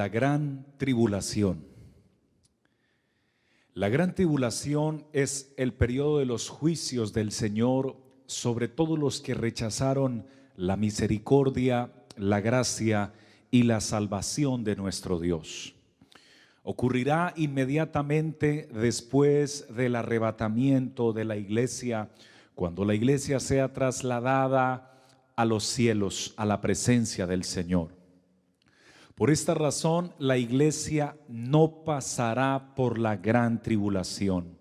La gran tribulación. La gran tribulación es el periodo de los juicios del Señor sobre todos los que rechazaron la misericordia, la gracia y la salvación de nuestro Dios. Ocurrirá inmediatamente después del arrebatamiento de la iglesia, cuando la iglesia sea trasladada a los cielos, a la presencia del Señor. Por esta razón, la iglesia no pasará por la gran tribulación.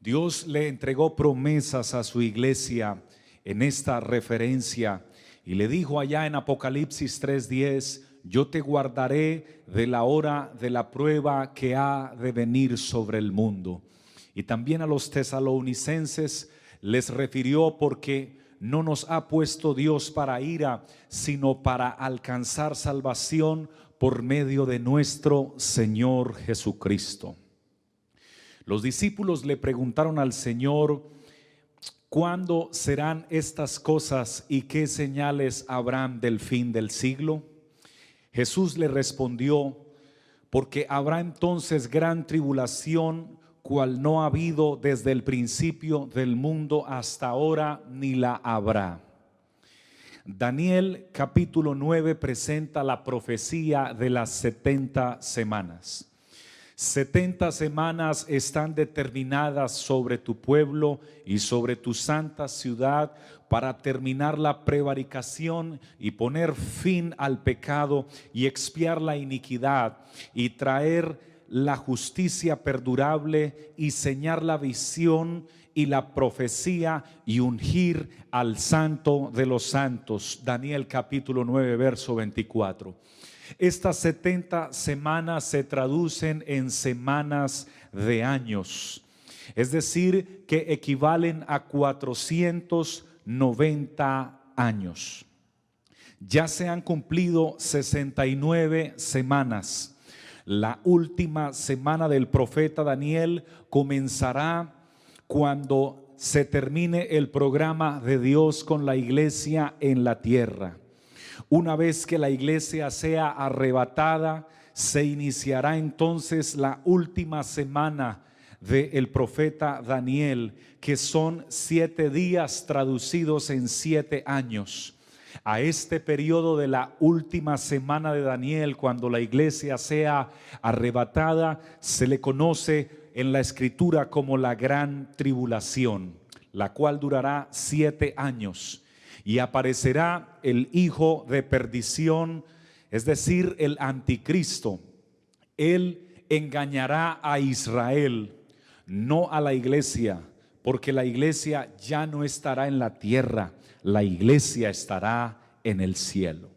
Dios le entregó promesas a su iglesia en esta referencia y le dijo allá en Apocalipsis 3:10, yo te guardaré de la hora de la prueba que ha de venir sobre el mundo. Y también a los tesalonicenses les refirió porque no nos ha puesto Dios para ira, sino para alcanzar salvación por medio de nuestro Señor Jesucristo. Los discípulos le preguntaron al Señor, ¿cuándo serán estas cosas y qué señales habrán del fin del siglo? Jesús le respondió, porque habrá entonces gran tribulación, no ha habido desde el principio del mundo hasta ahora, ni la habrá. Daniel capítulo 9 presenta la profecía de las 70 semanas. 70 semanas están determinadas sobre tu pueblo y sobre tu santa ciudad para terminar la prevaricación y poner fin al pecado y expiar la iniquidad y traer la justicia perdurable y señar la visión y la profecía y ungir al santo de los santos. Daniel capítulo 9, verso 24. Estas 70 semanas se traducen en semanas de años, es decir, que equivalen a 490 años. Ya se han cumplido 69 semanas. La última semana del profeta Daniel comenzará cuando se termine el programa de Dios con la iglesia en la tierra. Una vez que la iglesia sea arrebatada, se iniciará entonces la última semana del profeta Daniel, que son siete días traducidos en siete años. A este periodo de la última semana de Daniel, cuando la iglesia sea arrebatada, se le conoce en la escritura como la gran tribulación, la cual durará siete años. Y aparecerá el hijo de perdición, es decir, el anticristo. Él engañará a Israel, no a la iglesia, porque la iglesia ya no estará en la tierra, la iglesia estará en el cielo.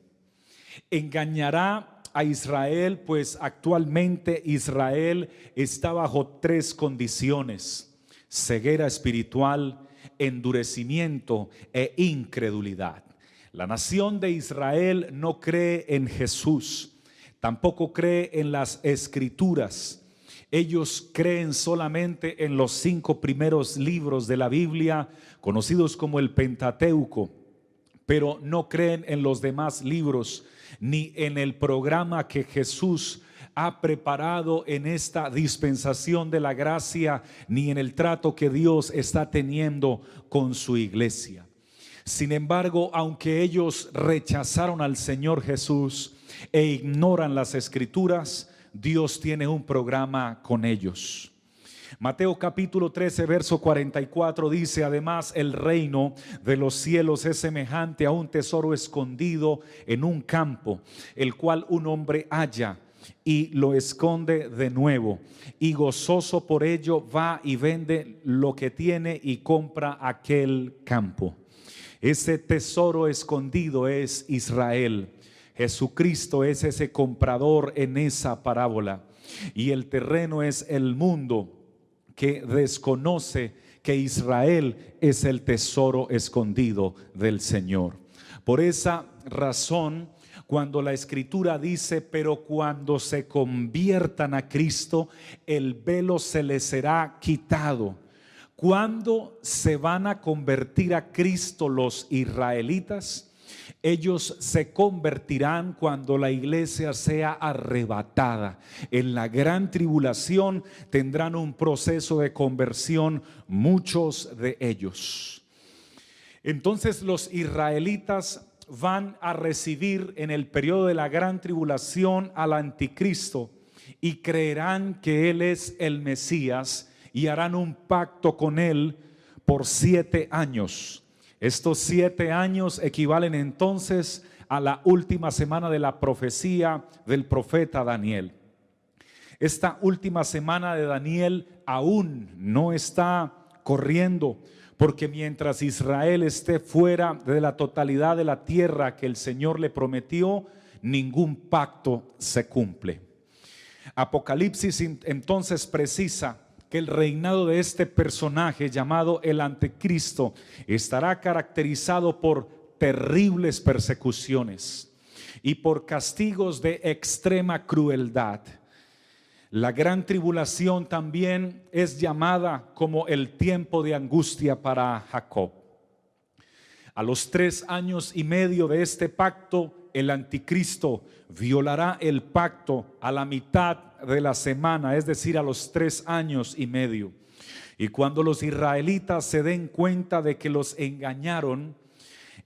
Engañará a Israel, pues actualmente Israel está bajo tres condiciones, ceguera espiritual, endurecimiento e incredulidad. La nación de Israel no cree en Jesús, tampoco cree en las escrituras. Ellos creen solamente en los cinco primeros libros de la Biblia, conocidos como el Pentateuco, pero no creen en los demás libros ni en el programa que Jesús ha preparado en esta dispensación de la gracia, ni en el trato que Dios está teniendo con su iglesia. Sin embargo, aunque ellos rechazaron al Señor Jesús e ignoran las escrituras, Dios tiene un programa con ellos. Mateo capítulo 13, verso 44 dice, además el reino de los cielos es semejante a un tesoro escondido en un campo, el cual un hombre halla y lo esconde de nuevo. Y gozoso por ello va y vende lo que tiene y compra aquel campo. Ese tesoro escondido es Israel. Jesucristo es ese comprador en esa parábola. Y el terreno es el mundo que desconoce que Israel es el tesoro escondido del Señor. Por esa razón, cuando la escritura dice, pero cuando se conviertan a Cristo, el velo se les será quitado. ¿Cuándo se van a convertir a Cristo los israelitas? Ellos se convertirán cuando la iglesia sea arrebatada. En la gran tribulación tendrán un proceso de conversión muchos de ellos. Entonces los israelitas van a recibir en el periodo de la gran tribulación al anticristo y creerán que Él es el Mesías y harán un pacto con Él por siete años. Estos siete años equivalen entonces a la última semana de la profecía del profeta Daniel. Esta última semana de Daniel aún no está corriendo porque mientras Israel esté fuera de la totalidad de la tierra que el Señor le prometió, ningún pacto se cumple. Apocalipsis entonces precisa el reinado de este personaje llamado el anticristo estará caracterizado por terribles persecuciones y por castigos de extrema crueldad. La gran tribulación también es llamada como el tiempo de angustia para Jacob. A los tres años y medio de este pacto, el anticristo violará el pacto a la mitad de la semana, es decir, a los tres años y medio. Y cuando los israelitas se den cuenta de que los engañaron,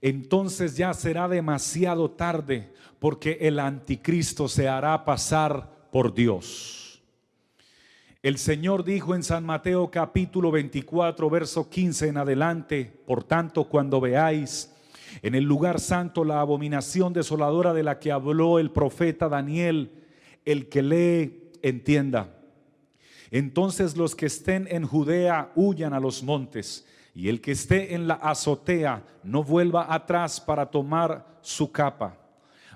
entonces ya será demasiado tarde porque el anticristo se hará pasar por Dios. El Señor dijo en San Mateo capítulo 24, verso 15 en adelante, por tanto, cuando veáis en el lugar santo la abominación desoladora de la que habló el profeta Daniel, el que lee, entienda. Entonces los que estén en Judea huyan a los montes, y el que esté en la azotea no vuelva atrás para tomar su capa.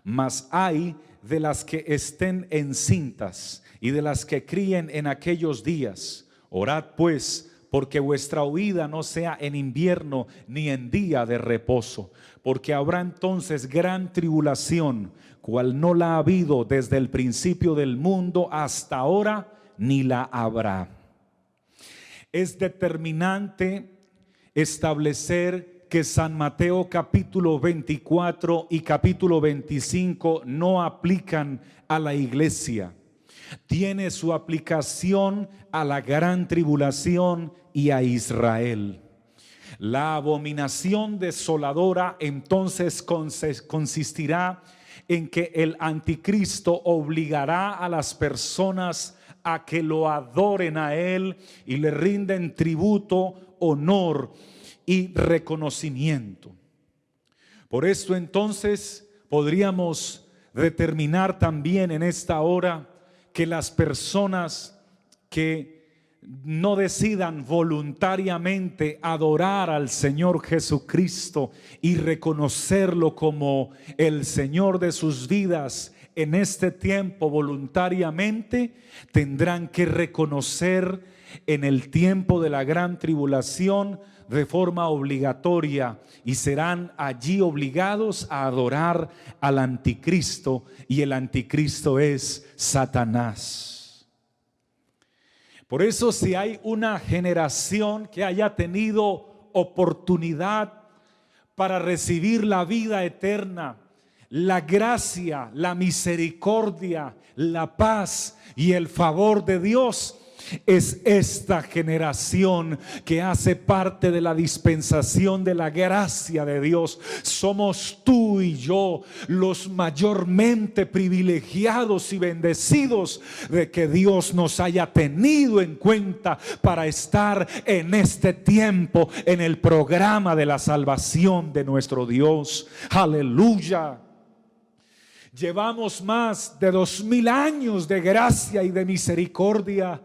Mas hay de las que estén encintas y de las que críen en aquellos días. Orad pues, porque vuestra huida no sea en invierno ni en día de reposo, porque habrá entonces gran tribulación, cual no la ha habido desde el principio del mundo hasta ahora, ni la habrá. Es determinante establecer que San Mateo capítulo 24 y capítulo 25 no aplican a la iglesia tiene su aplicación a la gran tribulación y a Israel. La abominación desoladora entonces consistirá en que el anticristo obligará a las personas a que lo adoren a él y le rinden tributo, honor y reconocimiento. Por esto entonces podríamos determinar también en esta hora que las personas que no decidan voluntariamente adorar al Señor Jesucristo y reconocerlo como el Señor de sus vidas en este tiempo voluntariamente, tendrán que reconocer en el tiempo de la gran tribulación de forma obligatoria y serán allí obligados a adorar al anticristo y el anticristo es Satanás. Por eso si hay una generación que haya tenido oportunidad para recibir la vida eterna, la gracia, la misericordia, la paz y el favor de Dios, es esta generación que hace parte de la dispensación de la gracia de Dios. Somos tú y yo los mayormente privilegiados y bendecidos de que Dios nos haya tenido en cuenta para estar en este tiempo en el programa de la salvación de nuestro Dios. Aleluya. Llevamos más de dos mil años de gracia y de misericordia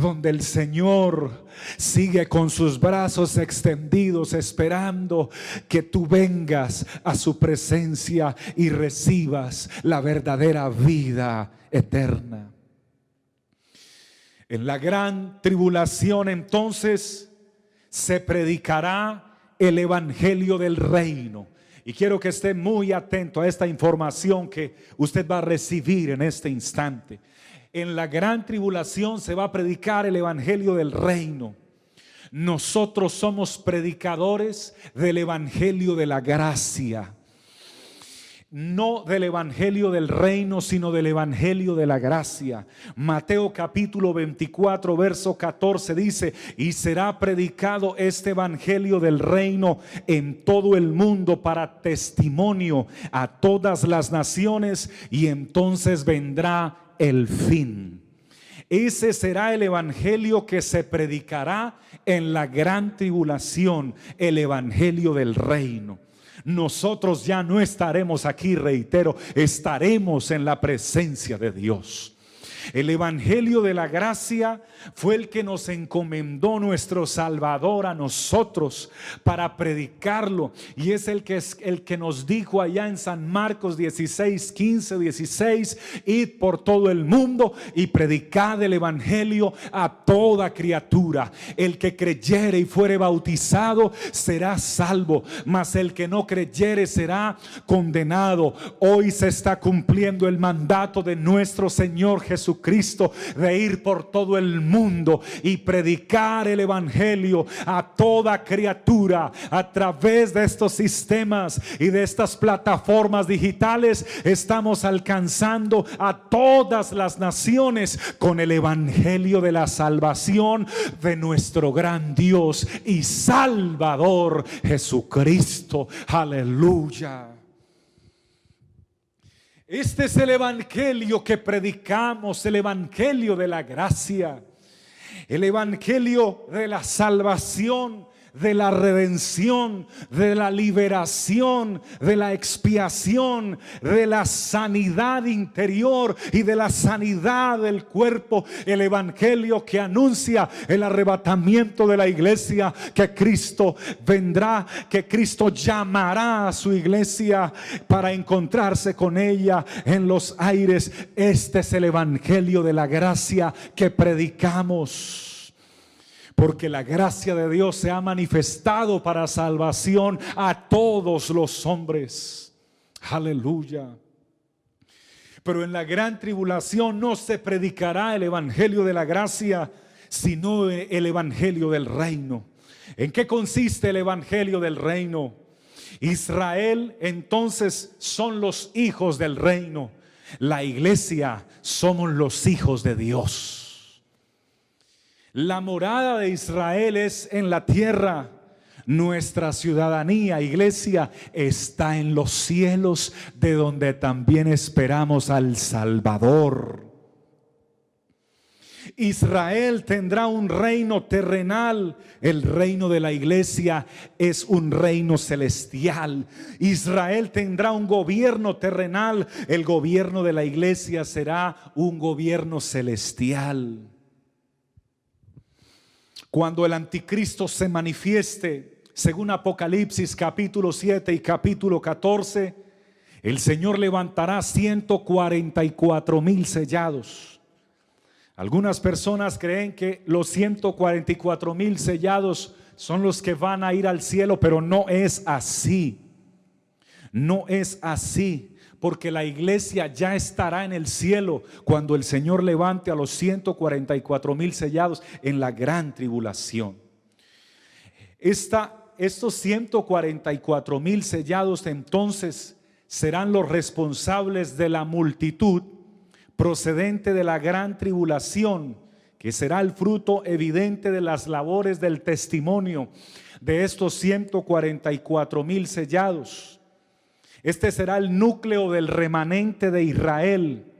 donde el Señor sigue con sus brazos extendidos esperando que tú vengas a su presencia y recibas la verdadera vida eterna. En la gran tribulación entonces se predicará el Evangelio del reino. Y quiero que esté muy atento a esta información que usted va a recibir en este instante en la gran tribulación se va a predicar el Evangelio del reino. Nosotros somos predicadores del Evangelio de la gracia. No del Evangelio del reino, sino del Evangelio de la gracia. Mateo capítulo 24, verso 14 dice, y será predicado este Evangelio del reino en todo el mundo para testimonio a todas las naciones, y entonces vendrá el fin. Ese será el evangelio que se predicará en la gran tribulación, el evangelio del reino. Nosotros ya no estaremos aquí, reitero, estaremos en la presencia de Dios. El Evangelio de la Gracia fue el que nos encomendó nuestro Salvador a nosotros para predicarlo. Y es el que, es el que nos dijo allá en San Marcos 16, 15, 16, id por todo el mundo y predicad el Evangelio a toda criatura. El que creyere y fuere bautizado será salvo, mas el que no creyere será condenado. Hoy se está cumpliendo el mandato de nuestro Señor Jesucristo de ir por todo el mundo y predicar el Evangelio a toda criatura a través de estos sistemas y de estas plataformas digitales. Estamos alcanzando a todas las naciones con el Evangelio de la salvación de nuestro gran Dios y Salvador Jesucristo. Aleluya. Este es el Evangelio que predicamos, el Evangelio de la gracia el Evangelio de la salvación de la redención, de la liberación, de la expiación, de la sanidad interior y de la sanidad del cuerpo. El Evangelio que anuncia el arrebatamiento de la iglesia, que Cristo vendrá, que Cristo llamará a su iglesia para encontrarse con ella en los aires. Este es el Evangelio de la gracia que predicamos porque la gracia de Dios se ha manifestado para salvación a todos los hombres. Aleluya. Pero en la gran tribulación no se predicará el Evangelio de la gracia, sino el Evangelio del reino. ¿En qué consiste el Evangelio del reino? Israel entonces son los hijos del reino. La iglesia somos los hijos de Dios. La morada de Israel es en la tierra. Nuestra ciudadanía, iglesia, está en los cielos, de donde también esperamos al Salvador. Israel tendrá un reino terrenal, el reino de la iglesia es un reino celestial. Israel tendrá un gobierno terrenal, el gobierno de la iglesia será un gobierno celestial. Cuando el anticristo se manifieste, según Apocalipsis capítulo 7 y capítulo 14, el Señor levantará 144 mil sellados. Algunas personas creen que los 144 mil sellados son los que van a ir al cielo, pero no es así. No es así porque la iglesia ya estará en el cielo cuando el Señor levante a los 144 mil sellados en la gran tribulación. estos 144 mil sellados entonces serán los responsables de la multitud procedente de la gran tribulación, que será el fruto evidente de las labores del testimonio de estos 144 mil sellados. Este será el núcleo del remanente de Israel,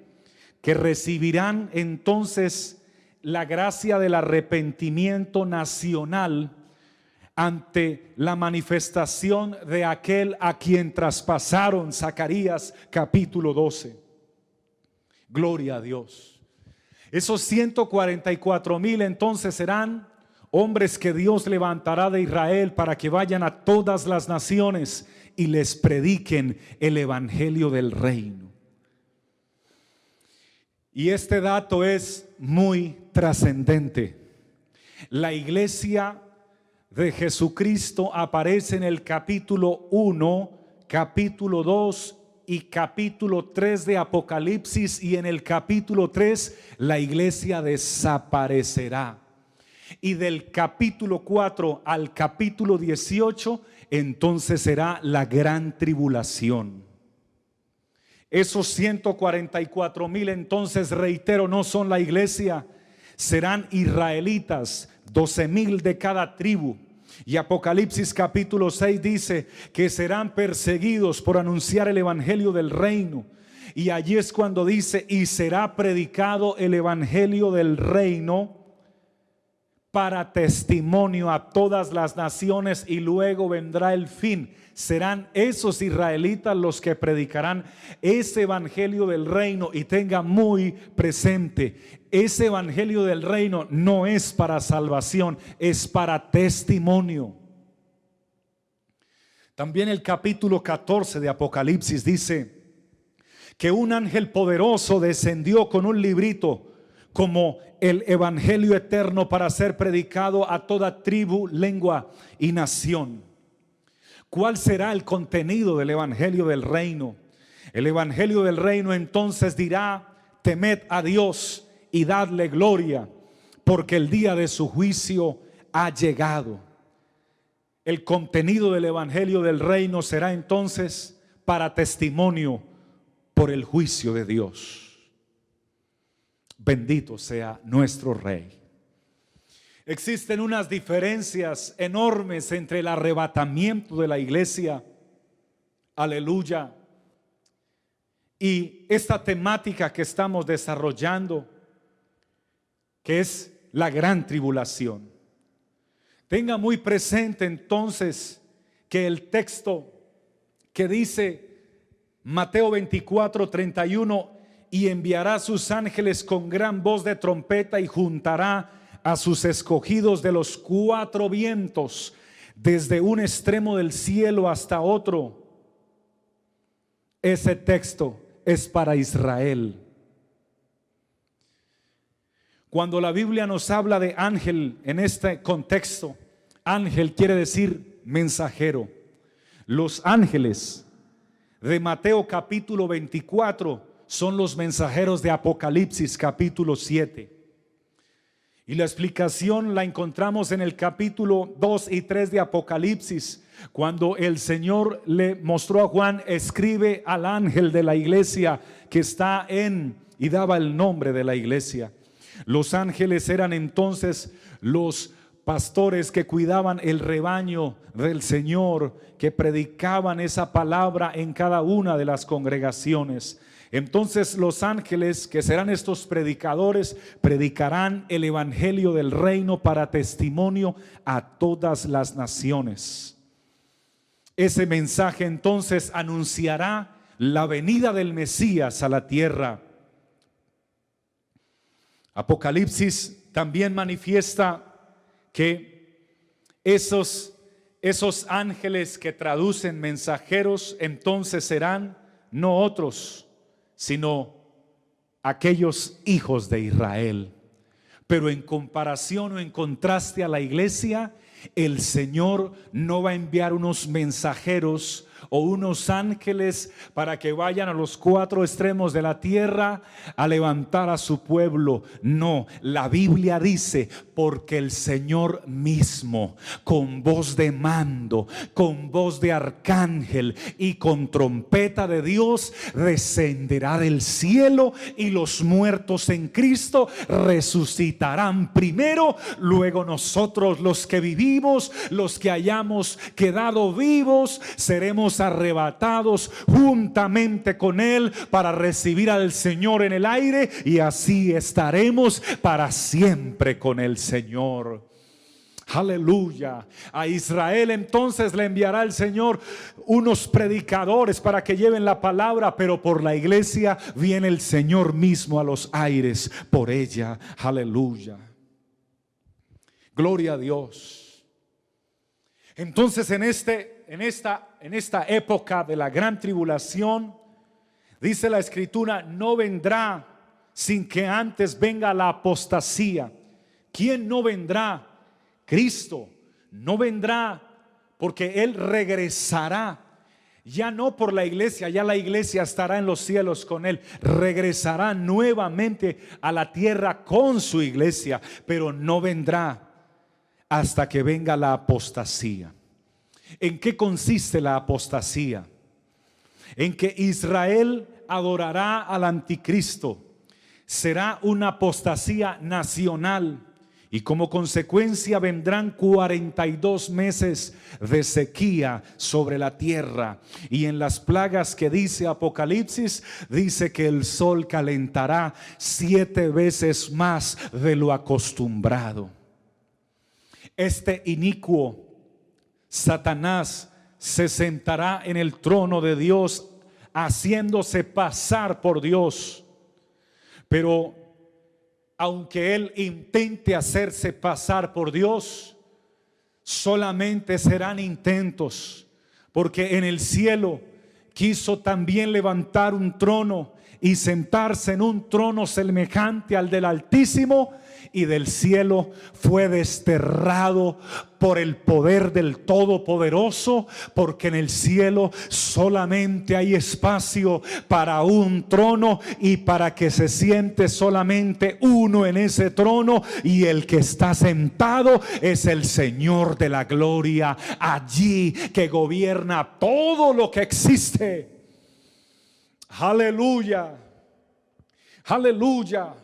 que recibirán entonces la gracia del arrepentimiento nacional ante la manifestación de aquel a quien traspasaron Zacarías capítulo 12. Gloria a Dios. Esos 144 mil entonces serán hombres que Dios levantará de Israel para que vayan a todas las naciones y les prediquen el evangelio del reino. Y este dato es muy trascendente. La iglesia de Jesucristo aparece en el capítulo 1, capítulo 2 y capítulo 3 de Apocalipsis y en el capítulo 3 la iglesia desaparecerá. Y del capítulo 4 al capítulo 18 entonces será la gran tribulación. Esos 144 mil entonces, reitero, no son la iglesia, serán israelitas, 12 mil de cada tribu. Y Apocalipsis capítulo 6 dice que serán perseguidos por anunciar el evangelio del reino. Y allí es cuando dice, y será predicado el evangelio del reino para testimonio a todas las naciones y luego vendrá el fin. Serán esos israelitas los que predicarán ese evangelio del reino y tenga muy presente, ese evangelio del reino no es para salvación, es para testimonio. También el capítulo 14 de Apocalipsis dice que un ángel poderoso descendió con un librito como el Evangelio eterno para ser predicado a toda tribu, lengua y nación. ¿Cuál será el contenido del Evangelio del reino? El Evangelio del reino entonces dirá, temed a Dios y dadle gloria, porque el día de su juicio ha llegado. El contenido del Evangelio del reino será entonces para testimonio por el juicio de Dios. Bendito sea nuestro Rey. Existen unas diferencias enormes entre el arrebatamiento de la iglesia, aleluya, y esta temática que estamos desarrollando, que es la gran tribulación. Tenga muy presente entonces que el texto que dice Mateo 24, 31, y enviará sus ángeles con gran voz de trompeta y juntará a sus escogidos de los cuatro vientos, desde un extremo del cielo hasta otro. Ese texto es para Israel. Cuando la Biblia nos habla de ángel en este contexto, ángel quiere decir mensajero. Los ángeles de Mateo capítulo 24 son los mensajeros de Apocalipsis capítulo 7. Y la explicación la encontramos en el capítulo 2 y 3 de Apocalipsis, cuando el Señor le mostró a Juan, escribe al ángel de la iglesia que está en, y daba el nombre de la iglesia. Los ángeles eran entonces los pastores que cuidaban el rebaño del Señor, que predicaban esa palabra en cada una de las congregaciones. Entonces los ángeles, que serán estos predicadores, predicarán el Evangelio del reino para testimonio a todas las naciones. Ese mensaje entonces anunciará la venida del Mesías a la tierra. Apocalipsis también manifiesta que esos, esos ángeles que traducen mensajeros entonces serán no otros, sino aquellos hijos de Israel. Pero en comparación o en contraste a la iglesia, el Señor no va a enviar unos mensajeros o unos ángeles para que vayan a los cuatro extremos de la tierra a levantar a su pueblo. No, la Biblia dice, porque el Señor mismo, con voz de mando, con voz de arcángel y con trompeta de Dios, descenderá del cielo y los muertos en Cristo resucitarán primero, luego nosotros los que vivimos, los que hayamos quedado vivos, seremos arrebatados juntamente con Él para recibir al Señor en el aire y así estaremos para siempre con el Señor. Aleluya. A Israel entonces le enviará el Señor unos predicadores para que lleven la palabra, pero por la iglesia viene el Señor mismo a los aires por ella. Aleluya. Gloria a Dios. Entonces en este en esta en esta época de la gran tribulación dice la escritura, no vendrá sin que antes venga la apostasía. ¿Quién no vendrá? Cristo no vendrá porque Él regresará. Ya no por la iglesia, ya la iglesia estará en los cielos con Él. Regresará nuevamente a la tierra con su iglesia, pero no vendrá hasta que venga la apostasía. ¿En qué consiste la apostasía? En que Israel adorará al anticristo. Será una apostasía nacional y como consecuencia vendrán 42 meses de sequía sobre la tierra. Y en las plagas que dice Apocalipsis, dice que el sol calentará siete veces más de lo acostumbrado. Este inicuo, Satanás, se sentará en el trono de Dios, haciéndose pasar por Dios. Pero aunque él intente hacerse pasar por Dios, solamente serán intentos, porque en el cielo quiso también levantar un trono y sentarse en un trono semejante al del Altísimo y del cielo fue desterrado por el poder del Todopoderoso, porque en el cielo solamente hay espacio para un trono y para que se siente solamente uno en ese trono y el que está sentado es el Señor de la gloria allí que gobierna todo lo que existe. Aleluya. Aleluya.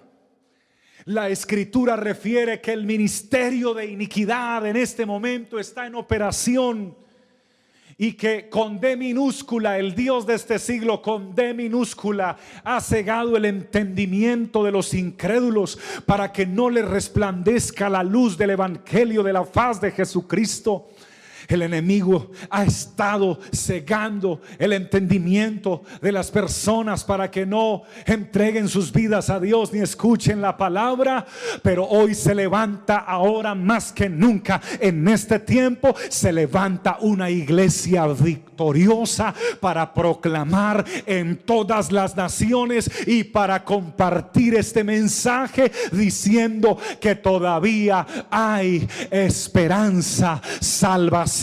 La escritura refiere que el ministerio de iniquidad en este momento está en operación y que con D minúscula, el Dios de este siglo, con D minúscula, ha cegado el entendimiento de los incrédulos para que no le resplandezca la luz del Evangelio de la faz de Jesucristo. El enemigo ha estado cegando el entendimiento de las personas para que no entreguen sus vidas a Dios ni escuchen la palabra. Pero hoy se levanta ahora más que nunca. En este tiempo se levanta una iglesia victoriosa para proclamar en todas las naciones y para compartir este mensaje diciendo que todavía hay esperanza, salvación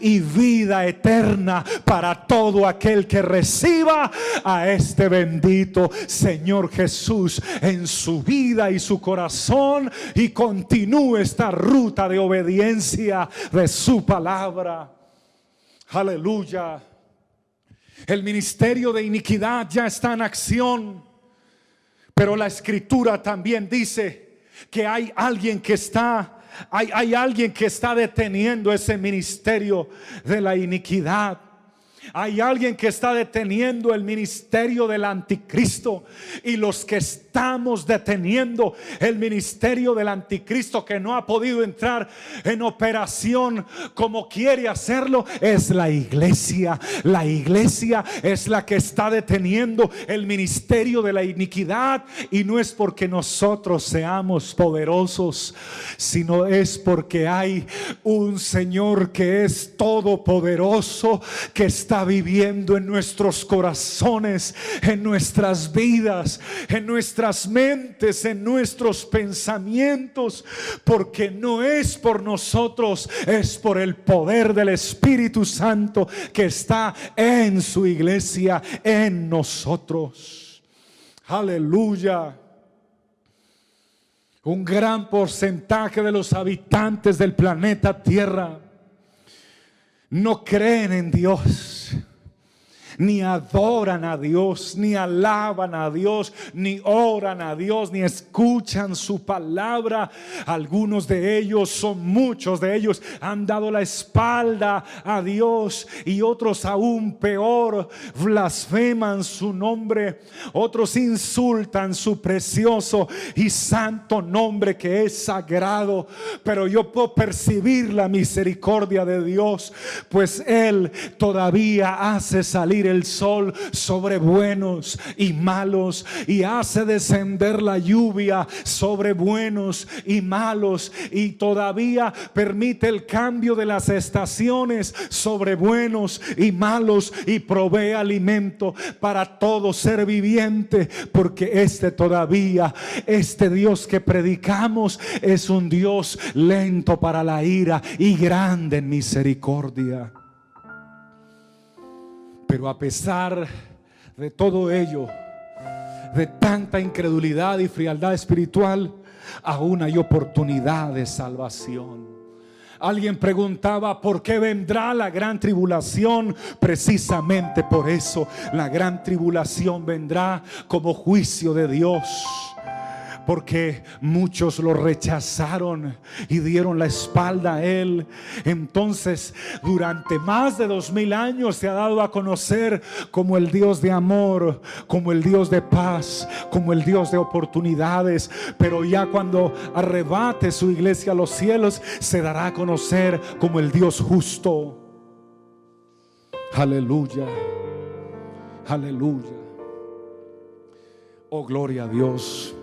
y vida eterna para todo aquel que reciba a este bendito Señor Jesús en su vida y su corazón y continúe esta ruta de obediencia de su palabra. Aleluya. El ministerio de iniquidad ya está en acción, pero la escritura también dice que hay alguien que está hay, alguien que está deteniendo ese ministerio de la iniquidad. Hay alguien que está deteniendo el ministerio del anticristo y los que estamos deteniendo el ministerio del anticristo que no ha podido entrar en operación como quiere hacerlo es la iglesia. La iglesia es la que está deteniendo el ministerio de la iniquidad y no es porque nosotros seamos poderosos, sino es porque hay un Señor que es todopoderoso que está viviendo en nuestros corazones, en nuestras vidas, en nuestras mentes, en nuestros pensamientos, porque no es por nosotros, es por el poder del Espíritu Santo que está en su iglesia, en nosotros. Aleluya. Un gran porcentaje de los habitantes del planeta Tierra no creen en Dios. Ni adoran a Dios, ni alaban a Dios, ni oran a Dios, ni escuchan su palabra. Algunos de ellos, son muchos de ellos, han dado la espalda a Dios y otros aún peor, blasfeman su nombre, otros insultan su precioso y santo nombre que es sagrado. Pero yo puedo percibir la misericordia de Dios, pues Él todavía hace salir el sol sobre buenos y malos y hace descender la lluvia sobre buenos y malos y todavía permite el cambio de las estaciones sobre buenos y malos y provee alimento para todo ser viviente porque este todavía este Dios que predicamos es un Dios lento para la ira y grande en misericordia. Pero a pesar de todo ello, de tanta incredulidad y frialdad espiritual, aún hay oportunidad de salvación. Alguien preguntaba, ¿por qué vendrá la gran tribulación? Precisamente por eso la gran tribulación vendrá como juicio de Dios porque muchos lo rechazaron y dieron la espalda a él. Entonces, durante más de dos mil años se ha dado a conocer como el Dios de amor, como el Dios de paz, como el Dios de oportunidades. Pero ya cuando arrebate su iglesia a los cielos, se dará a conocer como el Dios justo. Aleluya. Aleluya. Oh, gloria a Dios.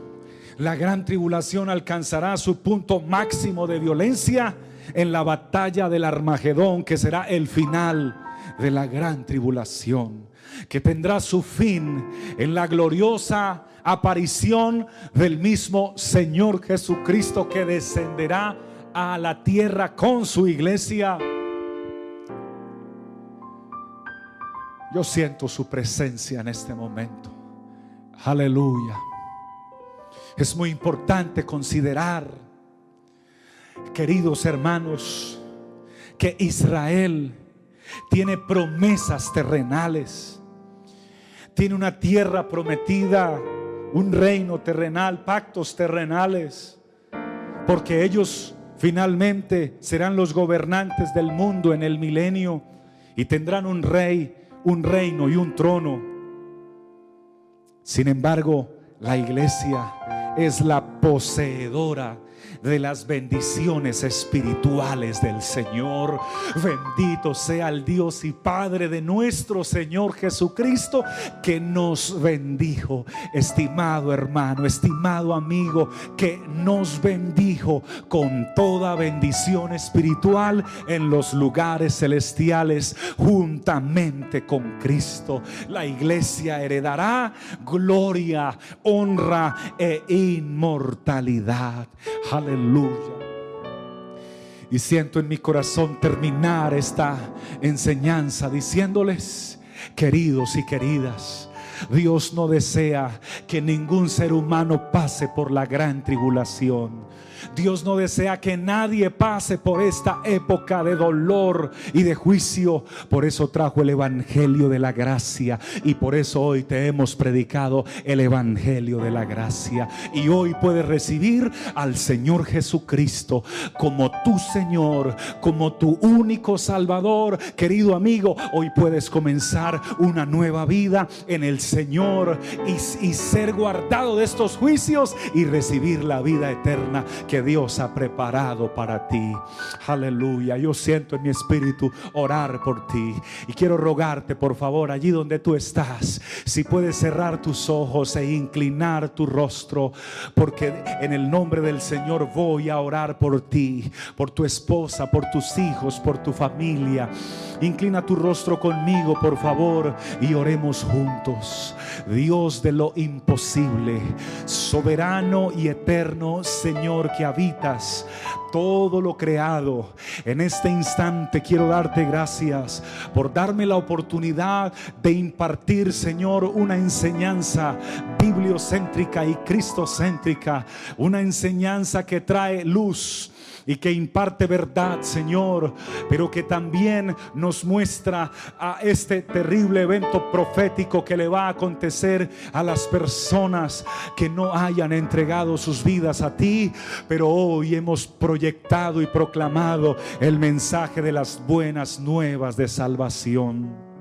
La gran tribulación alcanzará su punto máximo de violencia en la batalla del Armagedón, que será el final de la gran tribulación, que tendrá su fin en la gloriosa aparición del mismo Señor Jesucristo que descenderá a la tierra con su iglesia. Yo siento su presencia en este momento. Aleluya. Es muy importante considerar, queridos hermanos, que Israel tiene promesas terrenales, tiene una tierra prometida, un reino terrenal, pactos terrenales, porque ellos finalmente serán los gobernantes del mundo en el milenio y tendrán un rey, un reino y un trono. Sin embargo, la iglesia es la poseedora de las bendiciones espirituales del Señor. Bendito sea el Dios y Padre de nuestro Señor Jesucristo que nos bendijo. Estimado hermano, estimado amigo, que nos bendijo con toda bendición espiritual en los lugares celestiales juntamente con Cristo. La iglesia heredará gloria, honra e inmortalidad. Aleluya. Y siento en mi corazón terminar esta enseñanza diciéndoles, queridos y queridas, Dios no desea que ningún ser humano pase por la gran tribulación. Dios no desea que nadie pase por esta época de dolor y de juicio. Por eso trajo el Evangelio de la gracia. Y por eso hoy te hemos predicado el Evangelio de la gracia. Y hoy puedes recibir al Señor Jesucristo como tu Señor, como tu único Salvador. Querido amigo, hoy puedes comenzar una nueva vida en el Señor y, y ser guardado de estos juicios y recibir la vida eterna que Dios ha preparado para ti. Aleluya. Yo siento en mi espíritu orar por ti. Y quiero rogarte, por favor, allí donde tú estás, si puedes cerrar tus ojos e inclinar tu rostro, porque en el nombre del Señor voy a orar por ti, por tu esposa, por tus hijos, por tu familia. Inclina tu rostro conmigo, por favor, y oremos juntos. Dios de lo imposible, soberano y eterno Señor habitas todo lo creado. En este instante quiero darte gracias por darme la oportunidad de impartir, Señor, una enseñanza bibliocéntrica y cristocéntrica, una enseñanza que trae luz y que imparte verdad, Señor, pero que también nos muestra a este terrible evento profético que le va a acontecer a las personas que no hayan entregado sus vidas a ti, pero hoy hemos proyectado y proclamado el mensaje de las buenas nuevas de salvación.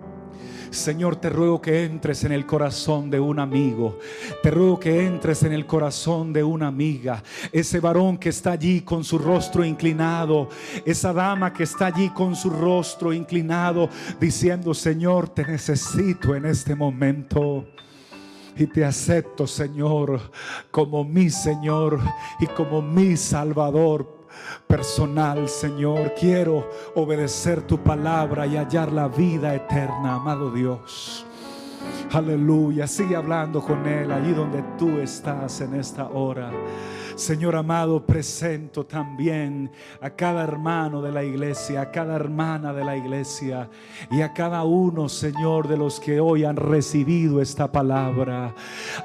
Señor, te ruego que entres en el corazón de un amigo. Te ruego que entres en el corazón de una amiga. Ese varón que está allí con su rostro inclinado. Esa dama que está allí con su rostro inclinado diciendo, Señor, te necesito en este momento. Y te acepto, Señor, como mi Señor y como mi Salvador personal, Señor. Quiero obedecer tu palabra y hallar la vida eterna, amado Dios. Aleluya. Sigue hablando con Él allí donde tú estás en esta hora. Señor amado, presento también a cada hermano de la iglesia, a cada hermana de la iglesia y a cada uno, Señor, de los que hoy han recibido esta palabra.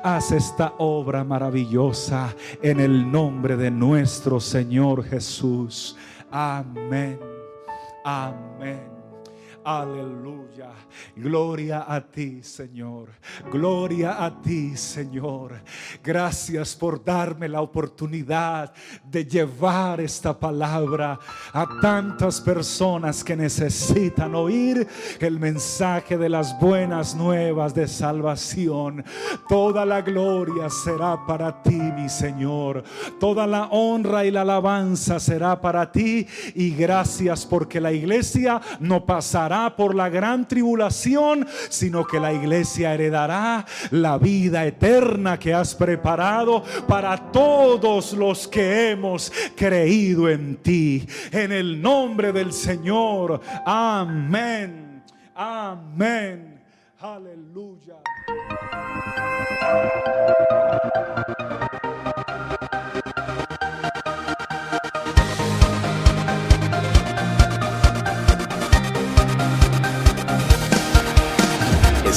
Haz esta obra maravillosa en el nombre de nuestro Señor Jesús. Amén. Amén. Aleluya. Gloria a ti, Señor. Gloria a ti, Señor. Gracias por darme la oportunidad de llevar esta palabra a tantas personas que necesitan oír el mensaje de las buenas nuevas de salvación. Toda la gloria será para ti, mi Señor. Toda la honra y la alabanza será para ti. Y gracias porque la iglesia no por la gran tribulación, sino que la iglesia heredará la vida eterna que has preparado para todos los que hemos creído en ti. En el nombre del Señor. Amén. Amén. Aleluya.